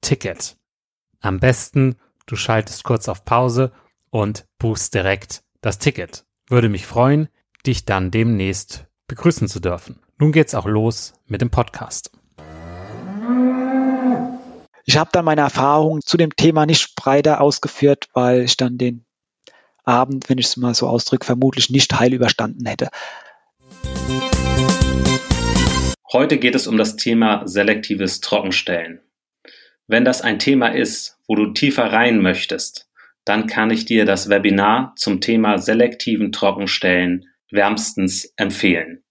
Ticket. Am besten, du schaltest kurz auf Pause und buchst direkt das Ticket. Würde mich freuen, dich dann demnächst begrüßen zu dürfen. Nun geht's auch los mit dem Podcast. Ich habe dann meine Erfahrungen zu dem Thema nicht breiter ausgeführt, weil ich dann den Abend, wenn ich es mal so ausdrücke, vermutlich nicht heil überstanden hätte. Heute geht es um das Thema selektives Trockenstellen. Wenn das ein Thema ist, wo du tiefer rein möchtest, dann kann ich dir das Webinar zum Thema selektiven Trockenstellen wärmstens empfehlen.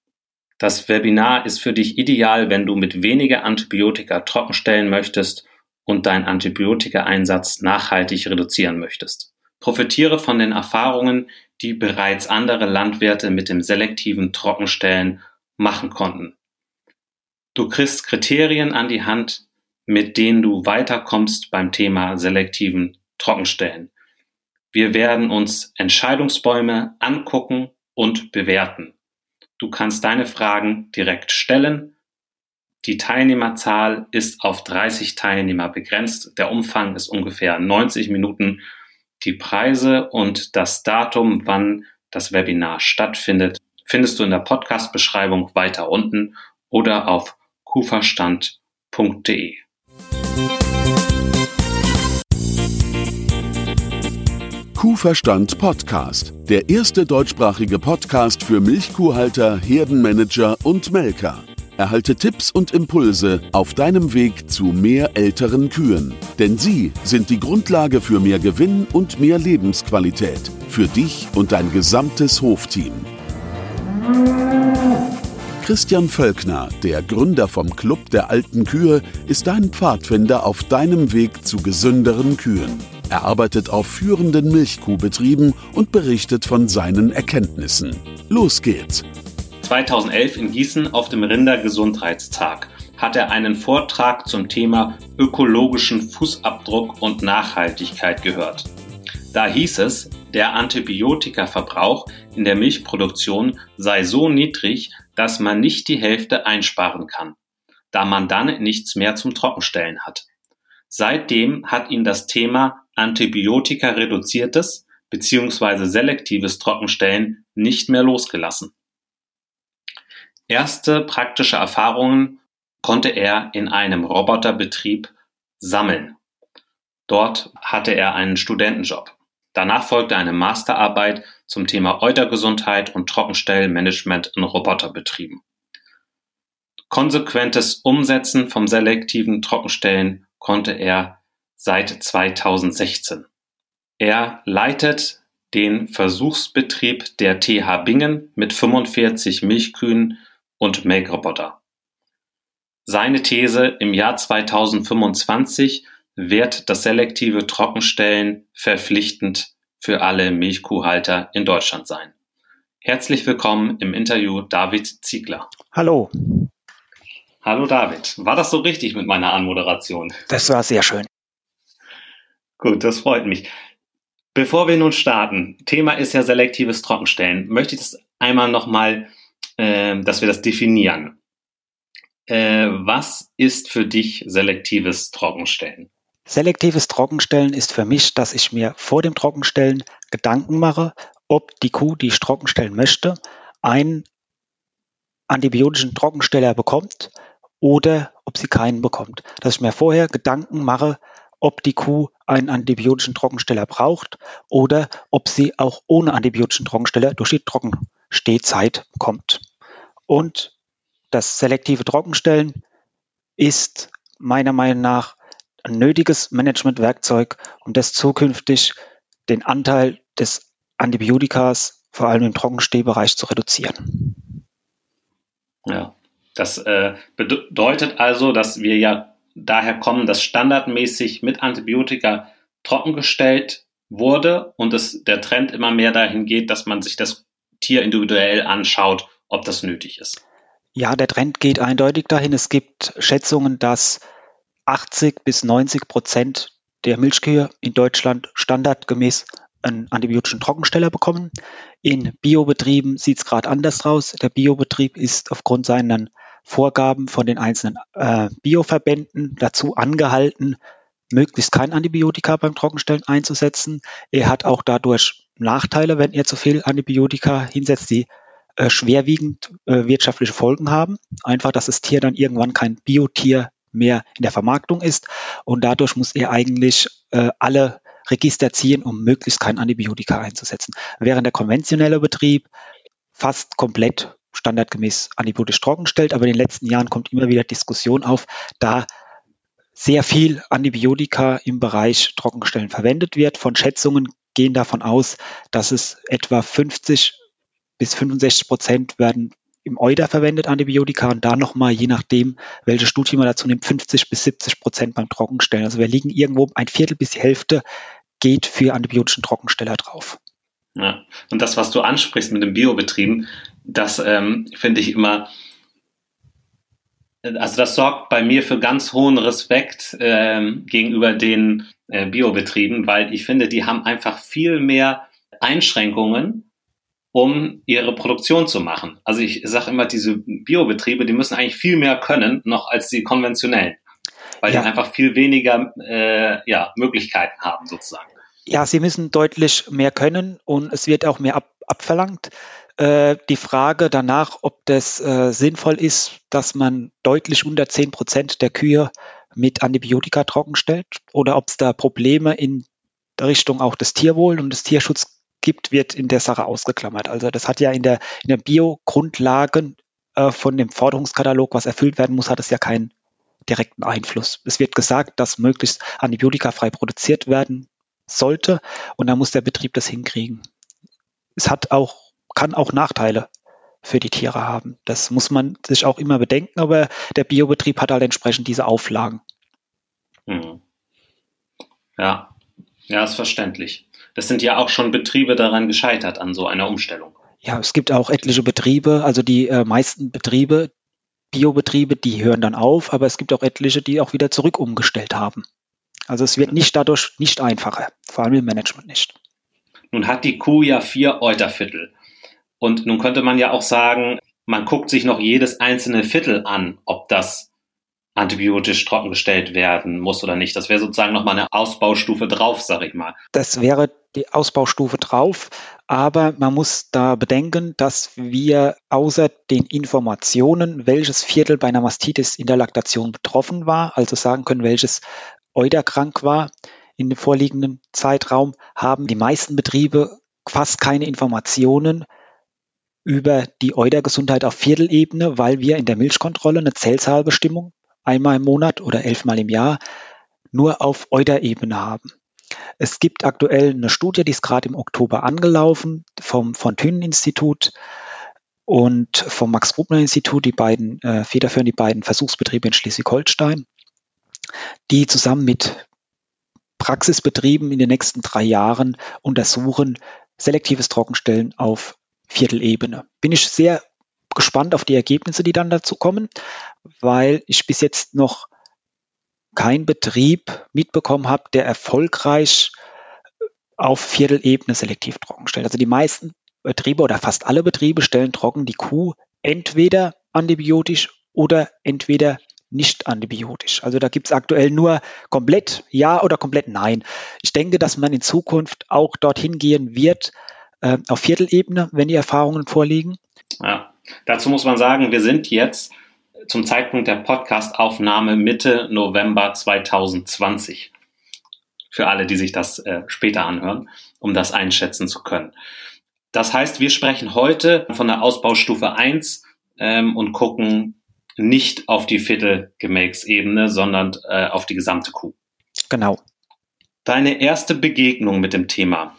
Das Webinar ist für dich ideal, wenn du mit weniger Antibiotika trockenstellen möchtest und deinen Antibiotikaeinsatz nachhaltig reduzieren möchtest. Profitiere von den Erfahrungen, die bereits andere Landwirte mit dem selektiven Trockenstellen machen konnten. Du kriegst Kriterien an die Hand, mit denen du weiterkommst beim Thema selektiven Trockenstellen. Wir werden uns Entscheidungsbäume angucken und bewerten. Du kannst deine Fragen direkt stellen. Die Teilnehmerzahl ist auf 30 Teilnehmer begrenzt. Der Umfang ist ungefähr 90 Minuten. Die Preise und das Datum, wann das Webinar stattfindet, findest du in der Podcast-Beschreibung weiter unten oder auf kuferstand.de. Kuhverstand Podcast, der erste deutschsprachige Podcast für Milchkuhhalter, Herdenmanager und Melker. Erhalte Tipps und Impulse auf deinem Weg zu mehr älteren Kühen. Denn sie sind die Grundlage für mehr Gewinn und mehr Lebensqualität. Für dich und dein gesamtes Hofteam. Christian Völkner, der Gründer vom Club der alten Kühe, ist dein Pfadfinder auf deinem Weg zu gesünderen Kühen. Er arbeitet auf führenden Milchkuhbetrieben und berichtet von seinen Erkenntnissen. Los geht's! 2011 in Gießen auf dem Rindergesundheitstag hat er einen Vortrag zum Thema ökologischen Fußabdruck und Nachhaltigkeit gehört. Da hieß es, der Antibiotikaverbrauch in der Milchproduktion sei so niedrig, dass man nicht die Hälfte einsparen kann, da man dann nichts mehr zum Trockenstellen hat. Seitdem hat ihn das Thema antibiotika-reduziertes bzw. selektives Trockenstellen nicht mehr losgelassen. Erste praktische Erfahrungen konnte er in einem Roboterbetrieb sammeln. Dort hatte er einen Studentenjob. Danach folgte eine Masterarbeit zum Thema Eutergesundheit und Trockenstellmanagement in Roboterbetrieben. Konsequentes Umsetzen vom selektiven Trockenstellen konnte er seit 2016. Er leitet den Versuchsbetrieb der TH Bingen mit 45 Milchkühen und Melkroboter. Seine These im Jahr 2025 wird das selektive Trockenstellen verpflichtend für alle Milchkuhhalter in Deutschland sein. Herzlich willkommen im Interview David Ziegler. Hallo. Hallo David. War das so richtig mit meiner Anmoderation? Das war sehr schön. Gut, das freut mich. Bevor wir nun starten, Thema ist ja selektives Trockenstellen, möchte ich das einmal nochmal, äh, dass wir das definieren. Äh, was ist für dich selektives Trockenstellen? Selektives Trockenstellen ist für mich, dass ich mir vor dem Trockenstellen Gedanken mache, ob die Kuh, die ich trockenstellen möchte, einen antibiotischen Trockensteller bekommt oder ob sie keinen bekommt. Dass ich mir vorher Gedanken mache, ob die Kuh einen antibiotischen Trockensteller braucht oder ob sie auch ohne antibiotischen Trockensteller durch die Trockenstehzeit kommt. Und das selektive Trockenstellen ist meiner Meinung nach ein nötiges Managementwerkzeug, um das zukünftig den Anteil des Antibiotikas vor allem im Trockenstehbereich zu reduzieren. Ja, das äh, bedeutet also, dass wir ja daher kommen, dass standardmäßig mit Antibiotika trockengestellt wurde und es, der Trend immer mehr dahin geht, dass man sich das Tier individuell anschaut, ob das nötig ist. Ja, der Trend geht eindeutig dahin. Es gibt Schätzungen, dass 80 bis 90 Prozent der Milchkühe in Deutschland standardgemäß einen antibiotischen Trockensteller bekommen. In Biobetrieben sieht es gerade anders aus. Der Biobetrieb ist aufgrund seiner Vorgaben von den einzelnen äh, Bioverbänden dazu angehalten, möglichst kein Antibiotika beim Trockenstellen einzusetzen. Er hat auch dadurch Nachteile, wenn er zu viel Antibiotika hinsetzt, die äh, schwerwiegend äh, wirtschaftliche Folgen haben. Einfach, dass das Tier dann irgendwann kein Biotier mehr in der Vermarktung ist und dadurch muss er eigentlich äh, alle Register ziehen, um möglichst kein Antibiotika einzusetzen. Während der konventionelle Betrieb fast komplett standardgemäß antibiotisch trocken stellt, aber in den letzten Jahren kommt immer wieder Diskussion auf, da sehr viel Antibiotika im Bereich Trockenstellen verwendet wird. Von Schätzungen gehen davon aus, dass es etwa 50 bis 65 Prozent werden im Euder verwendet Antibiotika und da nochmal, je nachdem, welche Studie man dazu nimmt, 50 bis 70 Prozent beim Trockenstellen. Also wir liegen irgendwo ein Viertel bis die Hälfte geht für antibiotischen Trockensteller drauf. Ja. Und das, was du ansprichst mit den Biobetrieben, das ähm, finde ich immer, also das sorgt bei mir für ganz hohen Respekt ähm, gegenüber den äh, Biobetrieben, weil ich finde, die haben einfach viel mehr Einschränkungen um ihre Produktion zu machen. Also ich sage immer, diese Biobetriebe, die müssen eigentlich viel mehr können, noch als die konventionellen, weil ja. die einfach viel weniger äh, ja, Möglichkeiten haben sozusagen. Ja, sie müssen deutlich mehr können und es wird auch mehr ab, abverlangt. Äh, die Frage danach, ob das äh, sinnvoll ist, dass man deutlich unter 10 Prozent der Kühe mit Antibiotika trockenstellt oder ob es da Probleme in Richtung auch des Tierwohl und des Tierschutzes gibt, wird in der Sache ausgeklammert. Also das hat ja in der, in der Bio-Grundlagen äh, von dem Forderungskatalog, was erfüllt werden muss, hat es ja keinen direkten Einfluss. Es wird gesagt, dass möglichst antibiotikafrei produziert werden sollte und da muss der Betrieb das hinkriegen. Es hat auch, kann auch Nachteile für die Tiere haben. Das muss man sich auch immer bedenken, aber der Biobetrieb hat halt entsprechend diese Auflagen. Mhm. Ja, ja, ist verständlich. Das sind ja auch schon Betriebe daran gescheitert an so einer Umstellung. Ja, es gibt auch etliche Betriebe, also die äh, meisten Betriebe, Biobetriebe, die hören dann auf, aber es gibt auch etliche, die auch wieder zurück umgestellt haben. Also es wird nicht dadurch nicht einfacher, vor allem im Management nicht. Nun hat die Kuh ja vier Euterviertel. Und nun könnte man ja auch sagen, man guckt sich noch jedes einzelne Viertel an, ob das antibiotisch trockengestellt werden muss oder nicht. Das wäre sozusagen nochmal eine Ausbaustufe drauf, sage ich mal. Das wäre die Ausbaustufe drauf, aber man muss da bedenken, dass wir außer den Informationen, welches Viertel bei einer Mastitis in der Laktation betroffen war, also sagen können, welches Euter krank war in dem vorliegenden Zeitraum, haben die meisten Betriebe fast keine Informationen über die Eutergesundheit auf Viertelebene, weil wir in der Milchkontrolle eine Zellzahlbestimmung einmal im Monat oder elfmal im Jahr nur auf Euterebene haben. Es gibt aktuell eine Studie, die ist gerade im Oktober angelaufen, vom von Thünen-Institut und vom Max-Rubner-Institut, die beiden äh, federführen die beiden Versuchsbetriebe in Schleswig-Holstein, die zusammen mit Praxisbetrieben in den nächsten drei Jahren untersuchen selektives Trockenstellen auf Viertelebene. Bin ich sehr gespannt auf die Ergebnisse, die dann dazu kommen, weil ich bis jetzt noch keinen Betrieb mitbekommen habe, der erfolgreich auf Viertelebene selektiv trocken stellt. Also die meisten Betriebe oder fast alle Betriebe stellen trocken die Kuh entweder antibiotisch oder entweder nicht antibiotisch. Also da gibt es aktuell nur komplett ja oder komplett nein. Ich denke, dass man in Zukunft auch dorthin gehen wird, äh, auf Viertelebene, wenn die Erfahrungen vorliegen. Ja, dazu muss man sagen, wir sind jetzt zum Zeitpunkt der Podcast-Aufnahme Mitte November 2020. Für alle, die sich das äh, später anhören, um das einschätzen zu können. Das heißt, wir sprechen heute von der Ausbaustufe 1 ähm, und gucken nicht auf die Viertelgemakes-Ebene, sondern äh, auf die gesamte Kuh. Genau. Deine erste Begegnung mit dem Thema,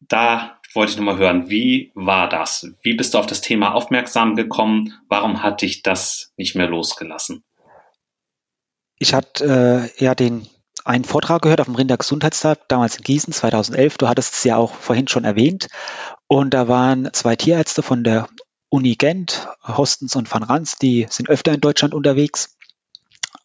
da wollte ich nochmal hören, wie war das? Wie bist du auf das Thema aufmerksam gekommen? Warum hat dich das nicht mehr losgelassen? Ich hatte äh, ja den einen Vortrag gehört auf dem Rindergesundheitstag, damals in Gießen 2011. Du hattest es ja auch vorhin schon erwähnt. Und da waren zwei Tierärzte von der Uni Gent, Hostens und Van Rans, die sind öfter in Deutschland unterwegs.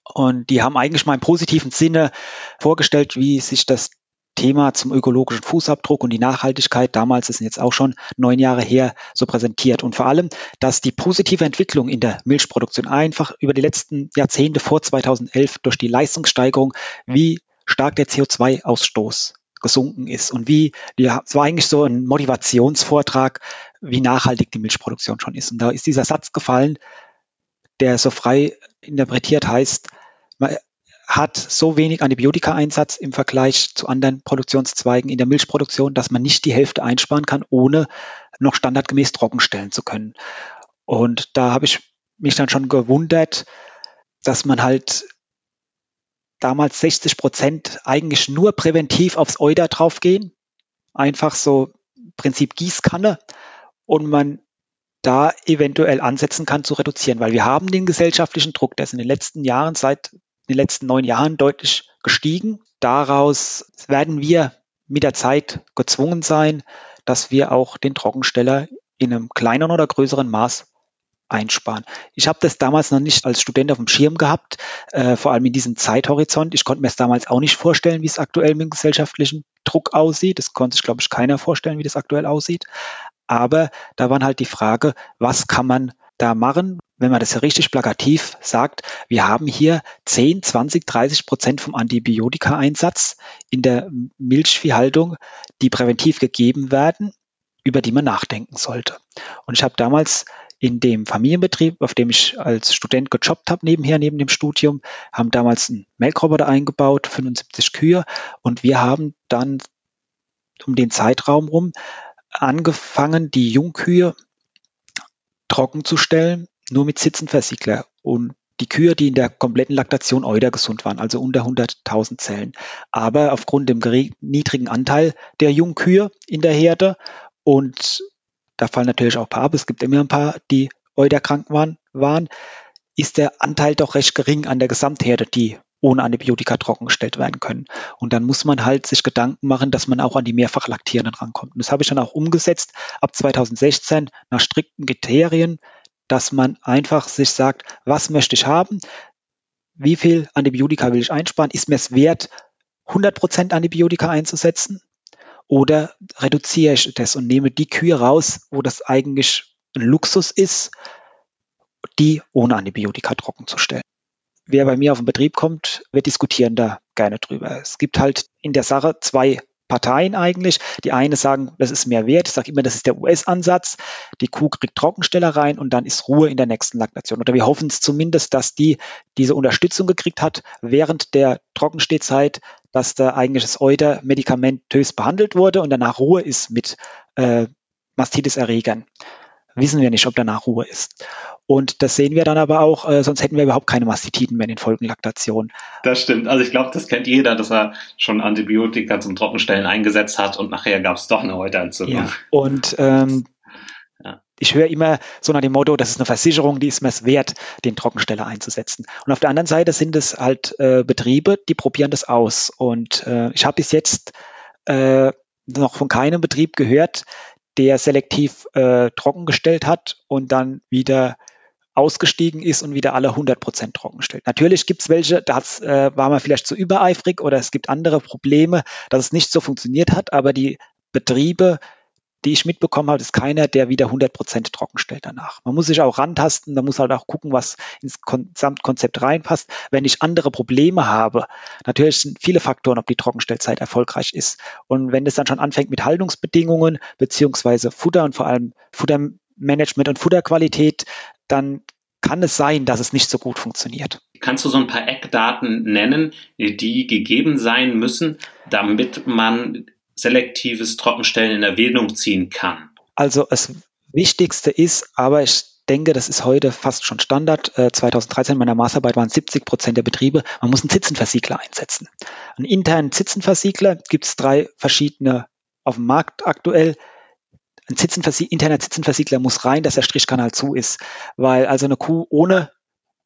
Und die haben eigentlich mal im positiven Sinne vorgestellt, wie sich das Thema zum ökologischen Fußabdruck und die Nachhaltigkeit, damals ist jetzt auch schon neun Jahre her, so präsentiert. Und vor allem, dass die positive Entwicklung in der Milchproduktion einfach über die letzten Jahrzehnte vor 2011 durch die Leistungssteigerung, wie stark der CO2-Ausstoß gesunken ist und wie, ja, es war eigentlich so ein Motivationsvortrag, wie nachhaltig die Milchproduktion schon ist. Und da ist dieser Satz gefallen, der so frei interpretiert heißt, hat so wenig Antibiotikaeinsatz im Vergleich zu anderen Produktionszweigen in der Milchproduktion, dass man nicht die Hälfte einsparen kann, ohne noch standardgemäß trockenstellen zu können. Und da habe ich mich dann schon gewundert, dass man halt damals 60 Prozent eigentlich nur präventiv aufs Euder draufgehen, einfach so Prinzip Gießkanne und man da eventuell ansetzen kann zu reduzieren, weil wir haben den gesellschaftlichen Druck, der ist in den letzten Jahren seit den letzten neun Jahren deutlich gestiegen. Daraus werden wir mit der Zeit gezwungen sein, dass wir auch den Trockensteller in einem kleineren oder größeren Maß einsparen. Ich habe das damals noch nicht als Student auf dem Schirm gehabt, äh, vor allem in diesem Zeithorizont. Ich konnte mir es damals auch nicht vorstellen, wie es aktuell mit dem gesellschaftlichen Druck aussieht. Das konnte sich, glaube ich, keiner vorstellen, wie das aktuell aussieht. Aber da war halt die Frage, was kann man da machen? wenn man das richtig plakativ sagt, wir haben hier 10, 20, 30 Prozent vom Antibiotikaeinsatz in der Milchviehhaltung, die präventiv gegeben werden, über die man nachdenken sollte. Und ich habe damals in dem Familienbetrieb, auf dem ich als Student gejobbt habe, nebenher, neben dem Studium, haben damals einen Melkroboter eingebaut, 75 Kühe. Und wir haben dann um den Zeitraum rum angefangen, die Jungkühe trocken zu stellen nur mit Sitzenversiegler und die Kühe, die in der kompletten Laktation Euder gesund waren, also unter 100.000 Zellen. Aber aufgrund dem niedrigen Anteil der Jungkühe in der Herde und da fallen natürlich auch ein paar ab, es gibt immer ein paar, die Euder krank waren, waren, ist der Anteil doch recht gering an der Gesamtherde, die ohne Antibiotika trockengestellt werden können. Und dann muss man halt sich Gedanken machen, dass man auch an die mehrfach Laktierenden rankommt. Und das habe ich dann auch umgesetzt ab 2016 nach strikten Kriterien dass man einfach sich sagt, was möchte ich haben? Wie viel Antibiotika will ich einsparen? Ist mir es wert, 100% Antibiotika einzusetzen? Oder reduziere ich das und nehme die Kühe raus, wo das eigentlich ein Luxus ist, die ohne Antibiotika trocken zu stellen? Wer bei mir auf den Betrieb kommt, wir diskutieren da gerne drüber. Es gibt halt in der Sache zwei Parteien eigentlich. Die eine sagen, das ist mehr wert. Ich sage immer, das ist der US-Ansatz. Die Kuh kriegt Trockensteller rein und dann ist Ruhe in der nächsten Laktation. Oder wir hoffen es zumindest, dass die diese Unterstützung gekriegt hat während der Trockenstehzeit, dass da eigentlich das Euter medikamentös behandelt wurde und danach Ruhe ist mit äh, Mastitis-Erregern wissen wir nicht, ob danach Ruhe ist. Und das sehen wir dann aber auch, äh, sonst hätten wir überhaupt keine Mastitiden mehr in den Folgenlaktationen. Das stimmt. Also ich glaube, das kennt jeder, dass er schon Antibiotika zum Trockenstellen eingesetzt hat und nachher gab es doch eine Häuterentzündung. Ja. Und ähm, ja. ich höre immer so nach dem Motto, das ist eine Versicherung, die ist mir es wert, den Trockensteller einzusetzen. Und auf der anderen Seite sind es halt äh, Betriebe, die probieren das aus. Und äh, ich habe bis jetzt äh, noch von keinem Betrieb gehört, der selektiv äh, trockengestellt hat und dann wieder ausgestiegen ist und wieder alle 100 Prozent trocken stellt. Natürlich gibt es welche, da äh, war man vielleicht zu übereifrig oder es gibt andere Probleme, dass es nicht so funktioniert hat, aber die Betriebe, die ich mitbekommen habe, ist keiner, der wieder 100 Prozent trocken stellt danach. Man muss sich auch rantasten, man muss halt auch gucken, was ins Gesamtkonzept reinpasst. Wenn ich andere Probleme habe, natürlich sind viele Faktoren, ob die Trockenstellzeit erfolgreich ist. Und wenn es dann schon anfängt mit Haltungsbedingungen beziehungsweise Futter und vor allem Futtermanagement und Futterqualität, dann kann es sein, dass es nicht so gut funktioniert. Kannst du so ein paar Eckdaten nennen, die gegeben sein müssen, damit man selektives Trockenstellen in Erwähnung ziehen kann? Also das Wichtigste ist, aber ich denke, das ist heute fast schon Standard. Äh, 2013 in meiner Masterarbeit waren 70 Prozent der Betriebe, man muss einen Zitzenversiegler einsetzen. Einen internen Zitzenversiegler gibt es drei verschiedene auf dem Markt aktuell. Ein Zitzenversie interner Zitzenversiegler muss rein, dass der Strichkanal zu ist, weil also eine Kuh ohne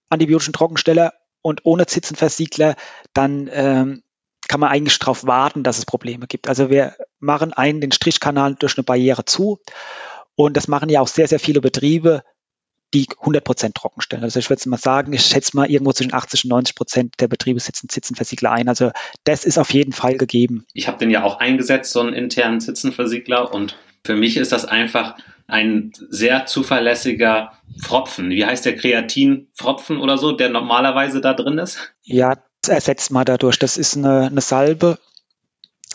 antibiotischen Trockensteller und ohne Zitzenversiegler dann ähm, kann man eigentlich darauf warten, dass es Probleme gibt. Also wir machen einen den Strichkanal durch eine Barriere zu und das machen ja auch sehr, sehr viele Betriebe, die 100 Prozent trocken stellen. Also ich würde mal sagen, ich schätze mal irgendwo zwischen 80 und 90 Prozent der Betriebe sitzen Zitzenversiegler ein. Also das ist auf jeden Fall gegeben. Ich habe den ja auch eingesetzt, so einen internen Zitzenversiegler und für mich ist das einfach ein sehr zuverlässiger Pfropfen. Wie heißt der Kreatin-Pfropfen oder so, der normalerweise da drin ist? Ja, ersetzt man dadurch. Das ist eine, eine Salbe,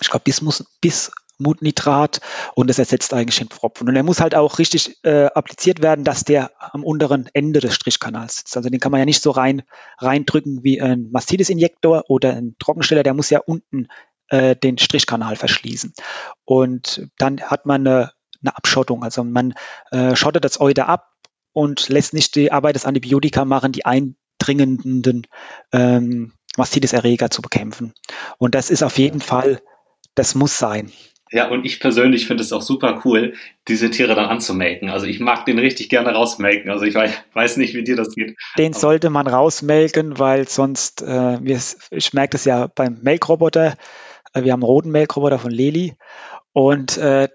ich glaube Bismus, Bismutnitrat und das ersetzt eigentlich den Pfropfen. Und er muss halt auch richtig äh, appliziert werden, dass der am unteren Ende des Strichkanals sitzt. Also den kann man ja nicht so rein reindrücken wie ein Mastitis-Injektor oder ein Trockensteller, der muss ja unten äh, den Strichkanal verschließen. Und dann hat man eine, eine Abschottung. Also man äh, schottet das Euter ab und lässt nicht die Arbeit des Antibiotika machen, die eindringenden ähm, Mastitis-Erreger zu bekämpfen. Und das ist auf jeden Fall, das muss sein. Ja, und ich persönlich finde es auch super cool, diese Tiere dann anzumelken. Also ich mag den richtig gerne rausmelken. Also ich weiß, nicht, wie dir das geht. Den Aber sollte man rausmelken, weil sonst, äh, ich merke das ja beim Melkroboter, äh, wir haben einen roten Melkroboter von Leli und äh,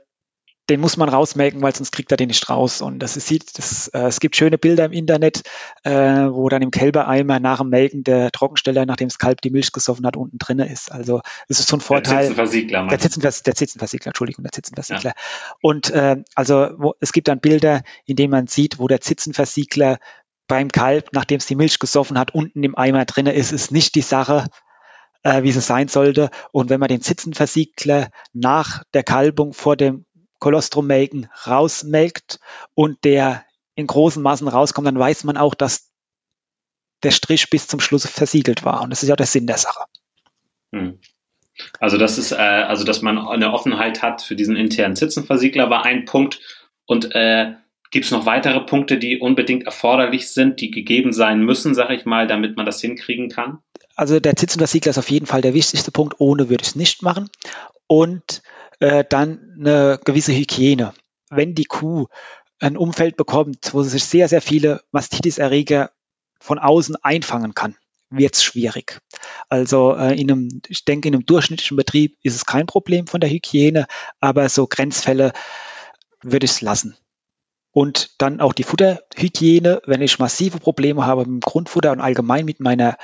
den muss man rausmelken, weil sonst kriegt er den nicht raus. Und das sieht, das, äh, es gibt schöne Bilder im Internet, äh, wo dann im Kälbereimer nach dem Melken der Trockensteller, nachdem das Kalb die Milch gesoffen hat, unten drin ist. Also es ist so ein Vorteil. Der Zitzenversiegler. Der, Zitzenvers der Zitzenversiegler, Entschuldigung, der Zitzenversiegler. Ja. Und äh, also wo, es gibt dann Bilder, in denen man sieht, wo der Zitzenversiegler beim Kalb, nachdem es die Milch gesoffen hat, unten im Eimer drin ist, ist nicht die Sache, äh, wie es sein sollte. Und wenn man den Zitzenversiegler nach der Kalbung vor dem Kolostrum-Melken rausmelkt und der in großen Massen rauskommt, dann weiß man auch, dass der Strich bis zum Schluss versiegelt war. Und das ist ja der Sinn der Sache. Hm. Also das ist, äh, also dass man eine Offenheit hat für diesen internen Zitzenversiegler war ein Punkt. Und äh, gibt es noch weitere Punkte, die unbedingt erforderlich sind, die gegeben sein müssen, sage ich mal, damit man das hinkriegen kann? Also der Zitzenversiegler ist auf jeden Fall der wichtigste Punkt. Ohne würde ich es nicht machen. Und äh, dann eine gewisse Hygiene. Wenn die Kuh ein Umfeld bekommt, wo sie sich sehr, sehr viele Mastitis-Erreger von außen einfangen kann, wird es schwierig. Also äh, in einem, ich denke, in einem durchschnittlichen Betrieb ist es kein Problem von der Hygiene, aber so Grenzfälle würde ich es lassen. Und dann auch die Futterhygiene, wenn ich massive Probleme habe mit dem Grundfutter und allgemein mit meiner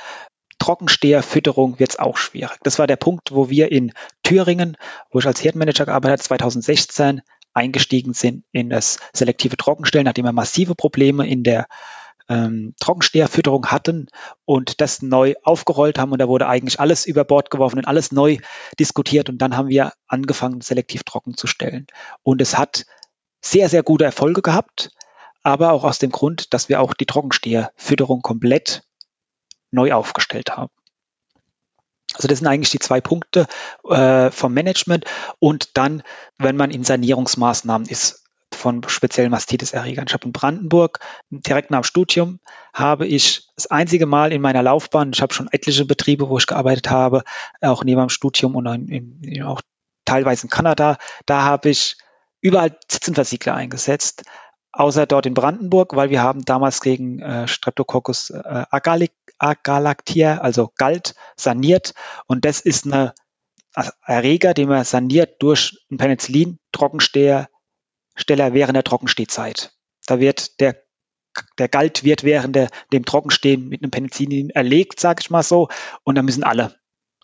Trockensteherfütterung wird es auch schwierig. Das war der Punkt, wo wir in Thüringen, wo ich als Herdenmanager gearbeitet habe, 2016 eingestiegen sind in das selektive Trockenstellen, nachdem wir massive Probleme in der ähm, Trockensteherfütterung hatten und das neu aufgerollt haben und da wurde eigentlich alles über Bord geworfen und alles neu diskutiert und dann haben wir angefangen, selektiv trocken zu stellen. Und es hat sehr, sehr gute Erfolge gehabt, aber auch aus dem Grund, dass wir auch die Trockensteherfütterung komplett neu aufgestellt haben. Also das sind eigentlich die zwei Punkte äh, vom Management. Und dann, wenn man in Sanierungsmaßnahmen ist, von speziellen Mastitis-Erregern. Ich habe in Brandenburg direkt nach dem Studium habe ich das einzige Mal in meiner Laufbahn, ich habe schon etliche Betriebe, wo ich gearbeitet habe, auch neben dem Studium und in, in, auch teilweise in Kanada, da habe ich überall Zitzenversiegler eingesetzt, außer dort in Brandenburg, weil wir haben damals gegen äh, Streptococcus äh, agalactiae, also Galt, saniert und das ist eine Erreger, den man saniert durch ein Penicillin-Trockensteher Steller während der Trockenstehzeit. Da wird der der Galt wird während der, dem Trockenstehen mit einem Penicillin erlegt, sage ich mal so, und da müssen alle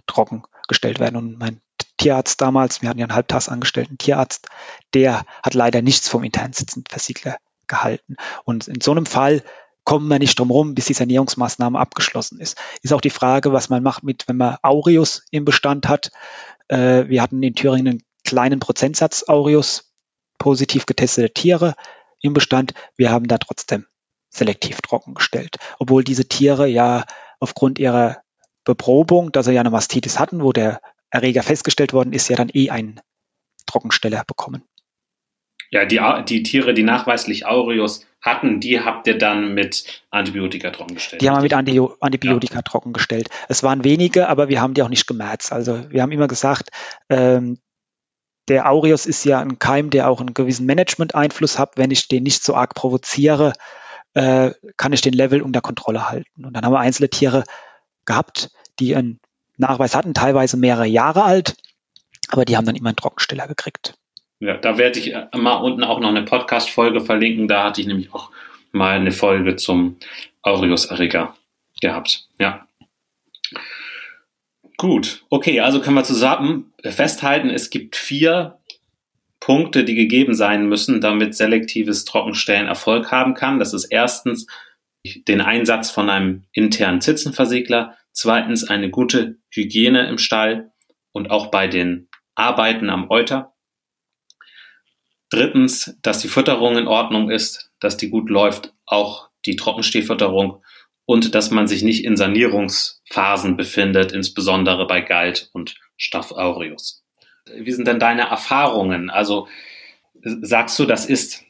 trocken gestellt werden. Und mein Tierarzt damals, wir hatten ja einen halbtags angestellten Tierarzt, der hat leider nichts vom internen Versiegler gehalten. Und in so einem Fall kommen wir nicht drum rum, bis die Sanierungsmaßnahme abgeschlossen ist. Ist auch die Frage, was man macht mit, wenn man Aureus im Bestand hat. Äh, wir hatten in Thüringen einen kleinen Prozentsatz Aureus positiv getestete Tiere im Bestand. Wir haben da trotzdem selektiv trockengestellt, obwohl diese Tiere ja aufgrund ihrer Beprobung, dass sie ja eine Mastitis hatten, wo der Erreger festgestellt worden ist, ja dann eh einen Trockensteller bekommen. Ja, die, die Tiere, die nachweislich Aureus hatten, die habt ihr dann mit Antibiotika trockengestellt. Die haben wir mit Anti Antibiotika ja. trockengestellt. Es waren wenige, aber wir haben die auch nicht gemerzt. Also wir haben immer gesagt, ähm, der Aureus ist ja ein Keim, der auch einen gewissen Management-Einfluss hat. Wenn ich den nicht so arg provoziere, äh, kann ich den Level unter Kontrolle halten. Und dann haben wir einzelne Tiere gehabt, die einen Nachweis hatten, teilweise mehrere Jahre alt, aber die haben dann immer einen Trockensteller gekriegt. Ja, da werde ich äh, mal unten auch noch eine Podcast-Folge verlinken. Da hatte ich nämlich auch mal eine Folge zum Aureus-Erreger gehabt. Ja. Gut, okay, also können wir zusammen festhalten, es gibt vier Punkte, die gegeben sein müssen, damit selektives Trockenstellen Erfolg haben kann. Das ist erstens den Einsatz von einem internen Zitzenversiegler, zweitens eine gute Hygiene im Stall und auch bei den Arbeiten am Euter. Drittens, dass die Fütterung in Ordnung ist, dass die gut läuft, auch die Trockenstehfütterung und dass man sich nicht in Sanierungsphasen befindet, insbesondere bei Galt und Staph aureus. Wie sind denn deine Erfahrungen? Also sagst du, das ist,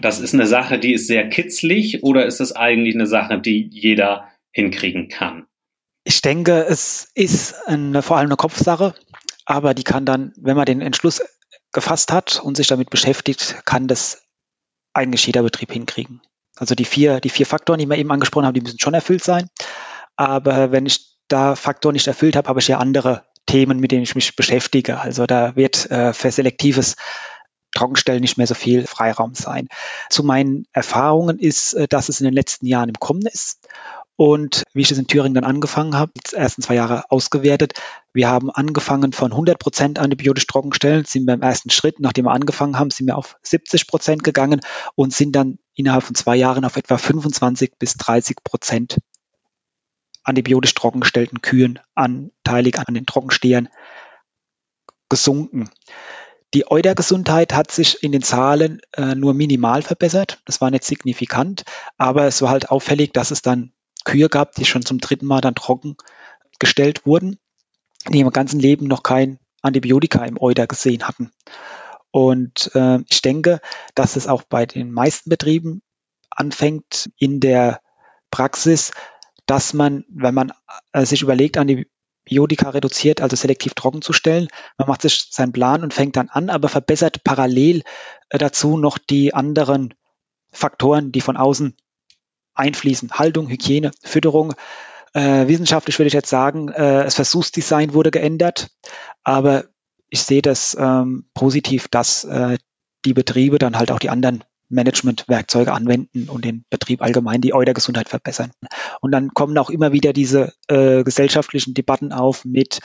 das ist eine Sache, die ist sehr kitzlig oder ist es eigentlich eine Sache, die jeder hinkriegen kann? Ich denke, es ist eine, vor allem eine Kopfsache, aber die kann dann, wenn man den Entschluss gefasst hat und sich damit beschäftigt, kann das eigentlich jeder Betrieb hinkriegen. Also die vier, die vier Faktoren, die wir eben angesprochen haben, die müssen schon erfüllt sein. Aber wenn ich da Faktor nicht erfüllt habe, habe ich ja andere Themen, mit denen ich mich beschäftige. Also da wird äh, für selektives Trockenstellen nicht mehr so viel Freiraum sein. Zu meinen Erfahrungen ist, äh, dass es in den letzten Jahren im Kommen ist. Und wie ich das in Thüringen dann angefangen habe, die ersten zwei Jahre ausgewertet, wir haben angefangen von 100 Prozent antibiotisch Trockenstellen, sind wir im ersten Schritt, nachdem wir angefangen haben, sind wir auf 70 Prozent gegangen und sind dann innerhalb von zwei Jahren auf etwa 25 bis 30 Prozent antibiotisch trockengestellten Kühen anteilig an den Trockenstehern gesunken. Die Eudergesundheit hat sich in den Zahlen äh, nur minimal verbessert. Das war nicht signifikant, aber es war halt auffällig, dass es dann Kühe gab, die schon zum dritten Mal dann trocken gestellt wurden, die im ganzen Leben noch kein Antibiotika im Euter gesehen hatten. Und äh, ich denke, dass es auch bei den meisten Betrieben anfängt in der Praxis, dass man, wenn man äh, sich überlegt, Antibiotika reduziert, also selektiv trocken zu stellen, man macht sich seinen Plan und fängt dann an, aber verbessert parallel äh, dazu noch die anderen Faktoren, die von außen einfließen. Haltung, Hygiene, Fütterung. Äh, wissenschaftlich würde ich jetzt sagen, äh, das Versuchsdesign wurde geändert, aber ich sehe das ähm, positiv, dass äh, die Betriebe dann halt auch die anderen Management-Werkzeuge anwenden und den Betrieb allgemein die Eudergesundheit verbessern. Und dann kommen auch immer wieder diese äh, gesellschaftlichen Debatten auf mit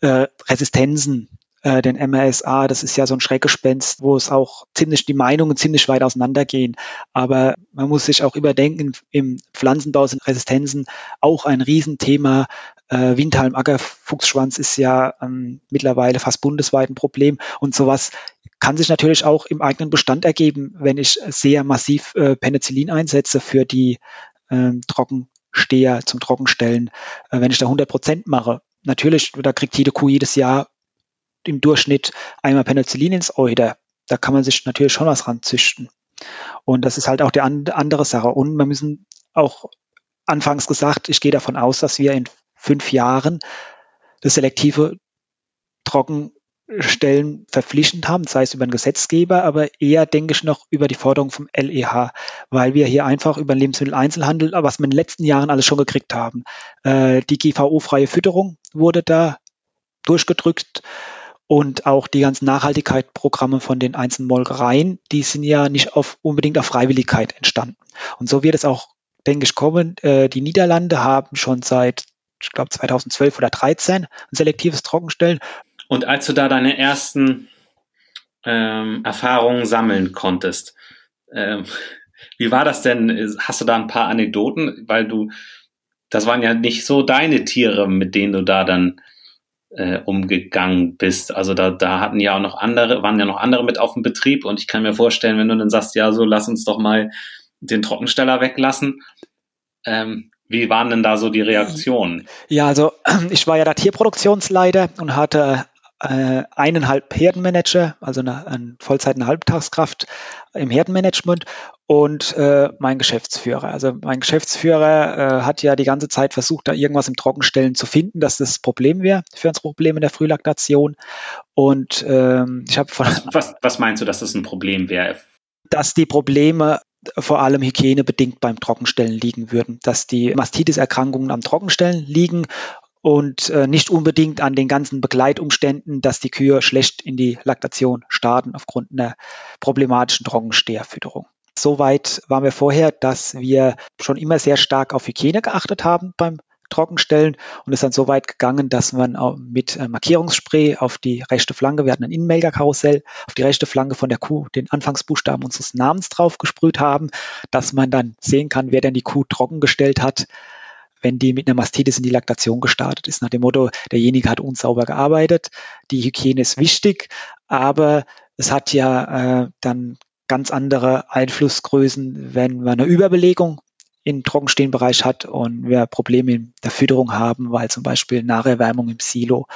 äh, Resistenzen, äh, den MRSA, das ist ja so ein Schreckgespenst, wo es auch ziemlich, die Meinungen ziemlich weit auseinandergehen. Aber man muss sich auch überdenken, im Pflanzenbau sind Resistenzen auch ein Riesenthema. Äh, Windhalm, Ackerfuchsschwanz ist ja ähm, mittlerweile fast bundesweit ein Problem und sowas kann sich natürlich auch im eigenen Bestand ergeben, wenn ich sehr massiv äh, Penicillin einsetze für die ähm, Trockensteher zum Trockenstellen. Äh, wenn ich da 100 Prozent mache, natürlich, da kriegt jede Kuh jedes Jahr im Durchschnitt einmal Penicillin ins Euder. Da kann man sich natürlich schon was ranzüchten. Und das ist halt auch die andere Sache. Und wir müssen auch anfangs gesagt, ich gehe davon aus, dass wir in fünf Jahren das selektive Trocken Stellen verpflichtend haben, sei es über den Gesetzgeber, aber eher denke ich noch über die Forderung vom LEH, weil wir hier einfach über den Lebensmitteleinzelhandel, was wir in den letzten Jahren alles schon gekriegt haben. Äh, die GVO-freie Fütterung wurde da durchgedrückt und auch die ganzen Nachhaltigkeitsprogramme von den einzelnen Molkereien, die sind ja nicht auf, unbedingt auf Freiwilligkeit entstanden. Und so wird es auch, denke ich, kommen. Äh, die Niederlande haben schon seit ich glaube 2012 oder 2013 ein selektives Trockenstellen und als du da deine ersten ähm, Erfahrungen sammeln konntest, ähm, wie war das denn? Hast du da ein paar Anekdoten? Weil du, das waren ja nicht so deine Tiere, mit denen du da dann äh, umgegangen bist. Also da, da hatten ja auch noch andere, waren ja noch andere mit auf dem Betrieb und ich kann mir vorstellen, wenn du dann sagst, ja, so lass uns doch mal den Trockensteller weglassen. Ähm, wie waren denn da so die Reaktionen? Ja, also ich war ja da Tierproduktionsleiter und hatte äh, eineinhalb Herdenmanager, also eine, eine Vollzeit- eine Halbtagskraft im Herdenmanagement und äh, mein Geschäftsführer. Also mein Geschäftsführer äh, hat ja die ganze Zeit versucht, da irgendwas im Trockenstellen zu finden, dass das Problem wäre für uns Problem in der Frühlaktation. Und ähm, ich habe was, was, was meinst du, dass das ein Problem wäre? Dass die Probleme vor allem hygienebedingt beim Trockenstellen liegen würden, dass die Mastitis-Erkrankungen am Trockenstellen liegen und äh, nicht unbedingt an den ganzen Begleitumständen, dass die Kühe schlecht in die Laktation starten aufgrund einer problematischen Trockensteherfütterung. Soweit waren wir vorher, dass wir schon immer sehr stark auf Hygiene geachtet haben beim Trockenstellen und ist dann so weit gegangen, dass man mit äh, Markierungsspray auf die rechte Flanke, wir hatten ein Innenmelkerkarussell, auf die rechte Flanke von der Kuh den Anfangsbuchstaben unseres Namens drauf gesprüht haben, dass man dann sehen kann, wer denn die Kuh trockengestellt hat wenn die mit einer Mastitis in die Laktation gestartet ist, nach dem Motto, derjenige hat unsauber gearbeitet, die Hygiene ist wichtig, aber es hat ja äh, dann ganz andere Einflussgrößen, wenn man eine Überbelegung im Trockenstehenbereich hat und wir Probleme in der Fütterung haben, weil zum Beispiel Nacherwärmung im Silo.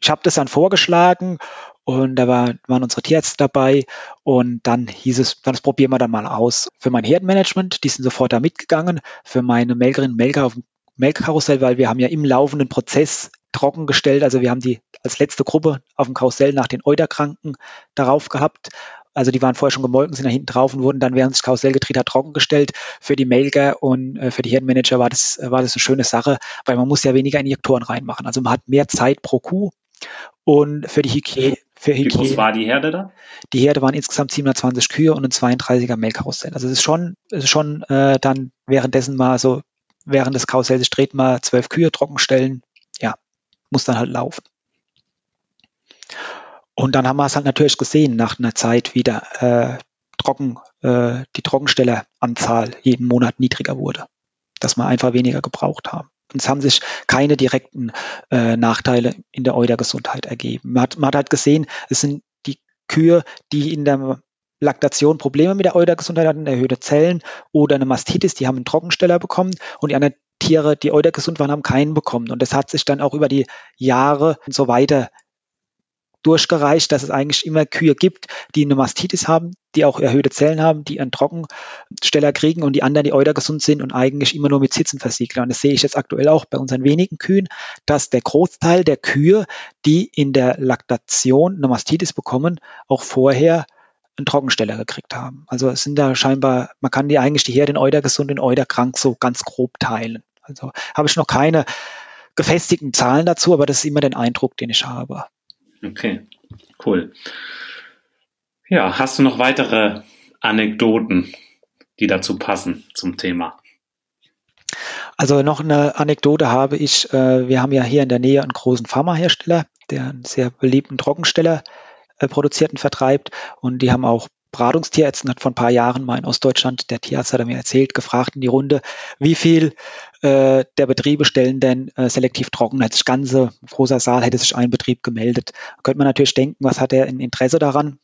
Ich habe das dann vorgeschlagen und da war, waren unsere Tierärzte dabei und dann hieß es, das probieren wir dann mal aus. Für mein Herdenmanagement, die sind sofort da mitgegangen, für meine Melkerinnen und Melker auf dem Melkkarussell, weil wir haben ja im laufenden Prozess trockengestellt. Also wir haben die als letzte Gruppe auf dem Karussell nach den Euderkranken darauf gehabt. Also die waren vorher schon gemolken, sind da hinten drauf und wurden dann während das Karussell gedreht hat trockengestellt. Für die Melker und äh, für die Herdenmanager war das, war das eine schöne Sache, weil man muss ja weniger Injektoren reinmachen. Also man hat mehr Zeit pro Kuh und für die Hygiene. Für Hygiene. Wie groß war die Herde da? Die Herde waren insgesamt 720 Kühe und ein 32er Melkkarussell. Also es ist schon, es ist schon äh, dann währenddessen mal so während des Karussells dreht, mal zwölf Kühe trockenstellen. Ja, muss dann halt laufen. Und dann haben wir es halt natürlich gesehen, nach einer Zeit wieder äh, trocken, äh, die Trockenstelleranzahl jeden Monat niedriger wurde. Dass wir einfach weniger gebraucht haben. Und es haben sich keine direkten äh, Nachteile in der Eudergesundheit ergeben. Man hat, man hat halt gesehen, es sind die Kühe, die in der Laktation Probleme mit der Eudergesundheit hatten, erhöhte Zellen oder eine Mastitis, die haben einen Trockensteller bekommen und die anderen Tiere, die eudergesund waren, haben keinen bekommen. Und das hat sich dann auch über die Jahre und so weiter durchgereicht, dass es eigentlich immer Kühe gibt, die eine Mastitis haben, die auch erhöhte Zellen haben, die einen Trockensteller kriegen und die anderen, die eudergesund sind und eigentlich immer nur mit Sitzen versiegeln. Und das sehe ich jetzt aktuell auch bei unseren wenigen Kühen, dass der Großteil der Kühe, die in der Laktation eine Mastitis bekommen, auch vorher einen Trockensteller gekriegt haben. Also es sind da scheinbar, man kann die eigentlich die Herde in Euder gesund und Euder krank so ganz grob teilen. Also habe ich noch keine gefestigten Zahlen dazu, aber das ist immer den Eindruck, den ich habe. Okay, cool. Ja, hast du noch weitere Anekdoten, die dazu passen zum Thema? Also noch eine Anekdote habe ich. Äh, wir haben ja hier in der Nähe einen großen Pharmahersteller der einen sehr beliebten Trockensteller äh, produziert und vertreibt. Und die haben auch Beratungstierärzten, hat vor ein paar Jahren mal in Ostdeutschland, der Tierarzt hat er mir erzählt, gefragt in die Runde, wie viel äh, der Betriebe stellen denn äh, selektiv trocken. Als ganze großer Saal hätte sich ein Betrieb gemeldet. Da könnte man natürlich denken, was hat er ein Interesse daran?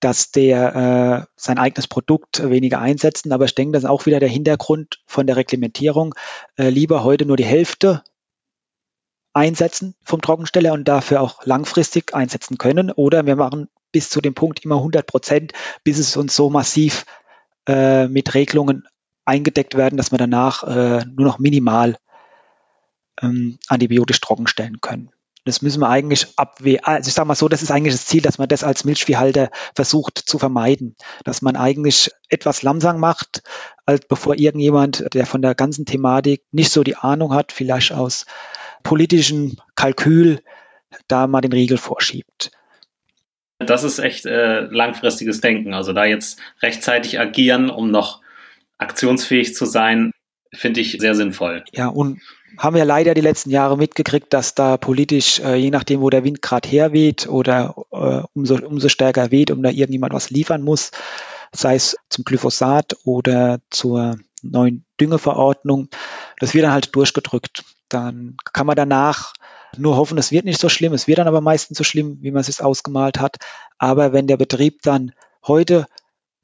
dass der äh, sein eigenes Produkt weniger einsetzen. Aber ich denke, das ist auch wieder der Hintergrund von der Reglementierung. Äh, lieber heute nur die Hälfte einsetzen vom Trockensteller und dafür auch langfristig einsetzen können. Oder wir machen bis zu dem Punkt immer 100 Prozent, bis es uns so massiv äh, mit Regelungen eingedeckt werden, dass wir danach äh, nur noch minimal ähm, antibiotisch trockenstellen können. Das müssen wir eigentlich abwehren. Also ich sage mal so, das ist eigentlich das Ziel, dass man das als Milchviehhalter versucht zu vermeiden. Dass man eigentlich etwas langsam macht, als bevor irgendjemand, der von der ganzen Thematik nicht so die Ahnung hat, vielleicht aus politischem Kalkül, da mal den Riegel vorschiebt. Das ist echt äh, langfristiges Denken. Also da jetzt rechtzeitig agieren, um noch aktionsfähig zu sein, finde ich sehr sinnvoll. Ja, und haben wir leider die letzten Jahre mitgekriegt, dass da politisch, äh, je nachdem, wo der Wind gerade herweht oder äh, umso, umso stärker weht, um da irgendjemand was liefern muss, sei es zum Glyphosat oder zur neuen Düngeverordnung, das wird dann halt durchgedrückt. Dann kann man danach nur hoffen, es wird nicht so schlimm, es wird dann aber meistens so schlimm, wie man es sich ausgemalt hat. Aber wenn der Betrieb dann heute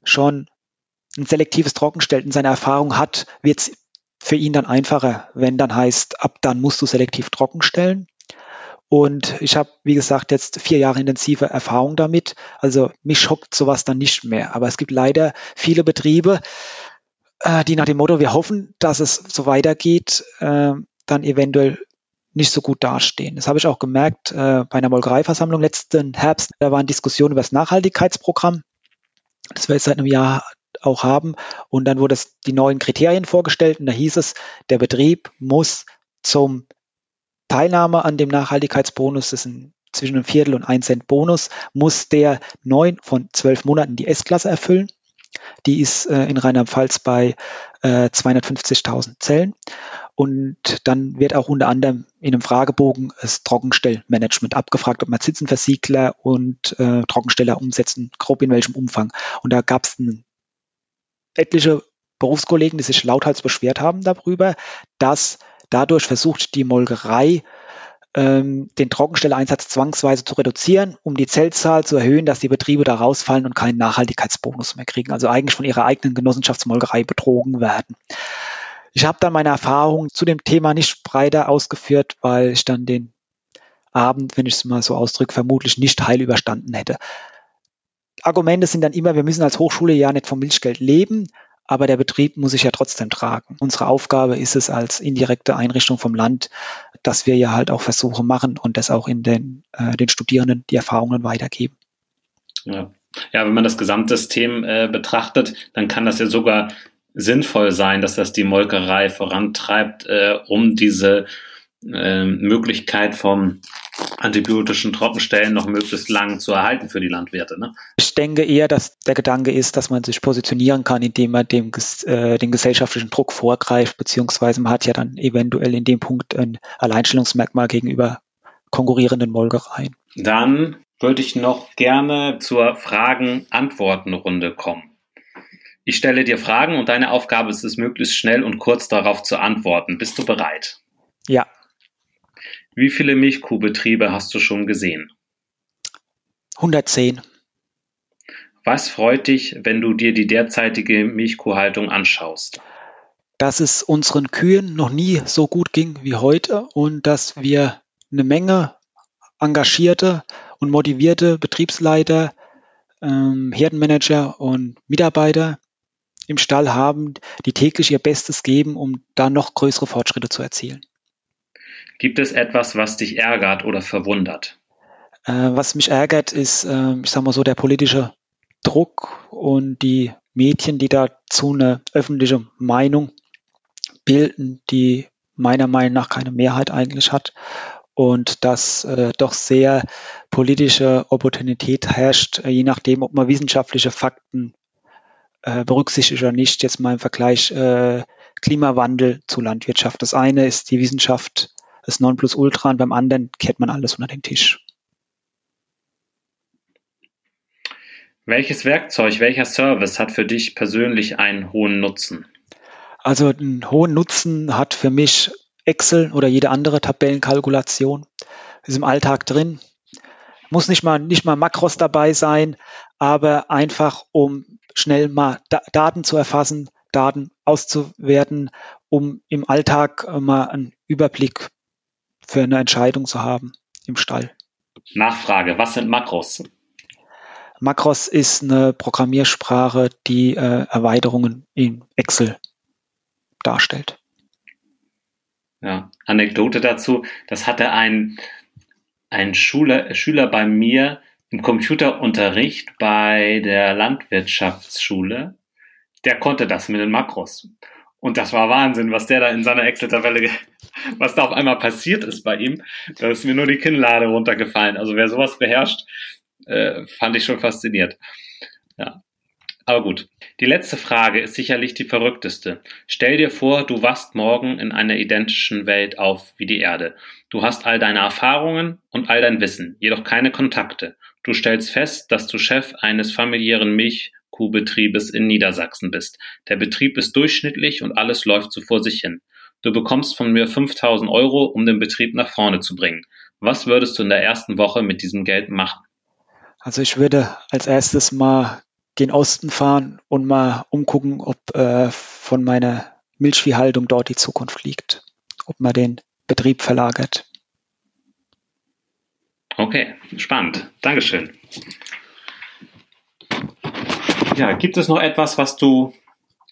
schon ein selektives Trockenstellen in seiner Erfahrung hat, wird es für ihn dann einfacher, wenn dann heißt, ab dann musst du selektiv trockenstellen. Und ich habe, wie gesagt, jetzt vier Jahre intensive Erfahrung damit. Also mich schockt sowas dann nicht mehr. Aber es gibt leider viele Betriebe, äh, die nach dem Motto, wir hoffen, dass es so weitergeht, äh, dann eventuell nicht so gut dastehen. Das habe ich auch gemerkt äh, bei einer Molkereiversammlung letzten Herbst. Da waren Diskussionen über das Nachhaltigkeitsprogramm, das wir jetzt seit einem Jahr auch haben. Und dann wurde es die neuen Kriterien vorgestellt und da hieß es, der Betrieb muss zum Teilnahme an dem Nachhaltigkeitsbonus, das ist ein, zwischen einem Viertel und ein Cent Bonus, muss der neun von zwölf Monaten die S-Klasse erfüllen. Die ist äh, in Rheinland-Pfalz bei äh, 250.000 Zellen. Und dann wird auch unter anderem in einem Fragebogen das Trockenstellmanagement abgefragt, ob man Zitzenversiegler und äh, Trockensteller umsetzen, grob in welchem Umfang. Und da gab es etliche Berufskollegen, die sich lauthals beschwert haben darüber, dass dadurch versucht die Molkerei ähm, den Trockenstelleinsatz zwangsweise zu reduzieren, um die Zellzahl zu erhöhen, dass die Betriebe da rausfallen und keinen Nachhaltigkeitsbonus mehr kriegen, also eigentlich von ihrer eigenen Genossenschaftsmolkerei betrogen werden. Ich habe dann meine Erfahrungen zu dem Thema nicht breiter ausgeführt, weil ich dann den Abend, wenn ich es mal so ausdrücke, vermutlich nicht heil überstanden hätte. Argumente sind dann immer, wir müssen als Hochschule ja nicht vom Milchgeld leben, aber der Betrieb muss sich ja trotzdem tragen. Unsere Aufgabe ist es als indirekte Einrichtung vom Land, dass wir ja halt auch Versuche machen und das auch in den, äh, den Studierenden die Erfahrungen weitergeben. Ja. ja, wenn man das Gesamtsystem äh, betrachtet, dann kann das ja sogar sinnvoll sein, dass das die Molkerei vorantreibt, äh, um diese äh, Möglichkeit vom antibiotischen Trockenstellen noch möglichst lang zu erhalten für die Landwirte. Ne? Ich denke eher, dass der Gedanke ist, dass man sich positionieren kann, indem man dem äh, den gesellschaftlichen Druck vorgreift, beziehungsweise man hat ja dann eventuell in dem Punkt ein Alleinstellungsmerkmal gegenüber konkurrierenden Molkereien. Dann würde ich noch gerne zur Fragen-Antworten-Runde kommen. Ich stelle dir Fragen und deine Aufgabe ist es, möglichst schnell und kurz darauf zu antworten. Bist du bereit? Ja. Wie viele Milchkuhbetriebe hast du schon gesehen? 110. Was freut dich, wenn du dir die derzeitige Milchkuhhaltung anschaust? Dass es unseren Kühen noch nie so gut ging wie heute und dass wir eine Menge engagierte und motivierte Betriebsleiter, ähm, Herdenmanager und Mitarbeiter im Stall haben, die täglich ihr Bestes geben, um da noch größere Fortschritte zu erzielen. Gibt es etwas, was dich ärgert oder verwundert? Äh, was mich ärgert, ist, äh, ich sage mal so, der politische Druck und die Medien, die dazu eine öffentliche Meinung bilden, die meiner Meinung nach keine Mehrheit eigentlich hat und dass äh, doch sehr politische Opportunität herrscht, äh, je nachdem, ob man wissenschaftliche Fakten äh, berücksichtigt oder nicht. Jetzt mal im Vergleich äh, Klimawandel zu Landwirtschaft. Das eine ist die Wissenschaft, das Nonplusultra und beim anderen kehrt man alles unter den Tisch. Welches Werkzeug, welcher Service hat für dich persönlich einen hohen Nutzen? Also einen hohen Nutzen hat für mich Excel oder jede andere Tabellenkalkulation. Ist im Alltag drin. Muss nicht mal, nicht mal Makros dabei sein, aber einfach um schnell mal da Daten zu erfassen, Daten auszuwerten, um im Alltag mal einen Überblick für eine Entscheidung zu haben im Stall. Nachfrage, was sind Makros? Makros ist eine Programmiersprache, die äh, Erweiterungen in Excel darstellt. Ja, Anekdote dazu, das hatte ein, ein Schüler, Schüler bei mir im Computerunterricht bei der Landwirtschaftsschule, der konnte das mit den Makros. Und das war Wahnsinn, was der da in seiner Excel-Tabelle, was da auf einmal passiert ist bei ihm. Da ist mir nur die Kinnlade runtergefallen. Also wer sowas beherrscht, äh, fand ich schon fasziniert. Ja. Aber gut. Die letzte Frage ist sicherlich die verrückteste. Stell dir vor, du wachst morgen in einer identischen Welt auf wie die Erde. Du hast all deine Erfahrungen und all dein Wissen, jedoch keine Kontakte. Du stellst fest, dass du Chef eines familiären Milchkuhbetriebes in Niedersachsen bist. Der Betrieb ist durchschnittlich und alles läuft so vor sich hin. Du bekommst von mir 5000 Euro, um den Betrieb nach vorne zu bringen. Was würdest du in der ersten Woche mit diesem Geld machen? Also ich würde als erstes mal gen Osten fahren und mal umgucken, ob äh, von meiner Milchviehhaltung dort die Zukunft liegt, ob man den Betrieb verlagert. Okay, spannend. Dankeschön. Ja, gibt es noch etwas, was du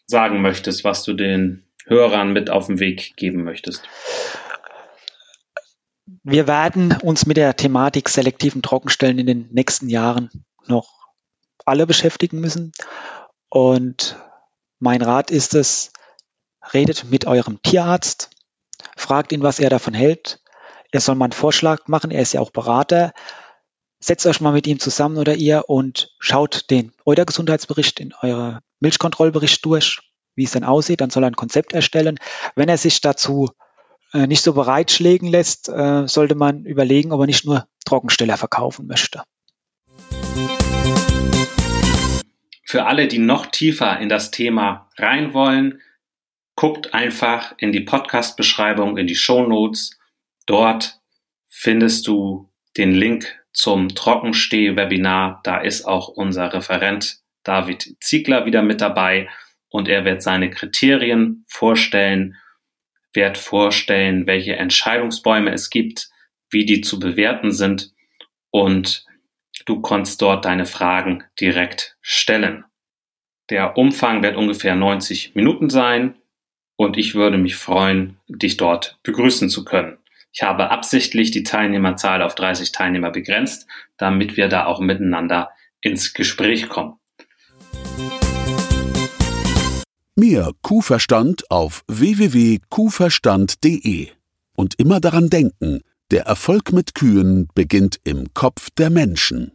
sagen möchtest, was du den Hörern mit auf den Weg geben möchtest? Wir werden uns mit der Thematik selektiven Trockenstellen in den nächsten Jahren noch alle beschäftigen müssen. Und mein Rat ist es, redet mit eurem Tierarzt, fragt ihn, was er davon hält, er soll mal einen Vorschlag machen, er ist ja auch Berater. Setzt euch mal mit ihm zusammen oder ihr und schaut den Euter-Gesundheitsbericht in eurer Milchkontrollbericht durch, wie es dann aussieht. Dann soll er ein Konzept erstellen. Wenn er sich dazu äh, nicht so bereitschlägen lässt, äh, sollte man überlegen, ob er nicht nur Trockensteller verkaufen möchte. Für alle, die noch tiefer in das Thema rein wollen, guckt einfach in die Podcast-Beschreibung, in die Show Notes. Dort findest du den Link zum Trockensteh-Webinar. Da ist auch unser Referent David Ziegler wieder mit dabei und er wird seine Kriterien vorstellen, wird vorstellen, welche Entscheidungsbäume es gibt, wie die zu bewerten sind und du kannst dort deine Fragen direkt stellen. Der Umfang wird ungefähr 90 Minuten sein und ich würde mich freuen, dich dort begrüßen zu können. Ich habe absichtlich die Teilnehmerzahl auf 30 Teilnehmer begrenzt, damit wir da auch miteinander ins Gespräch kommen. Mehr Kuhverstand auf www.kuhverstand.de. Und immer daran denken, der Erfolg mit Kühen beginnt im Kopf der Menschen.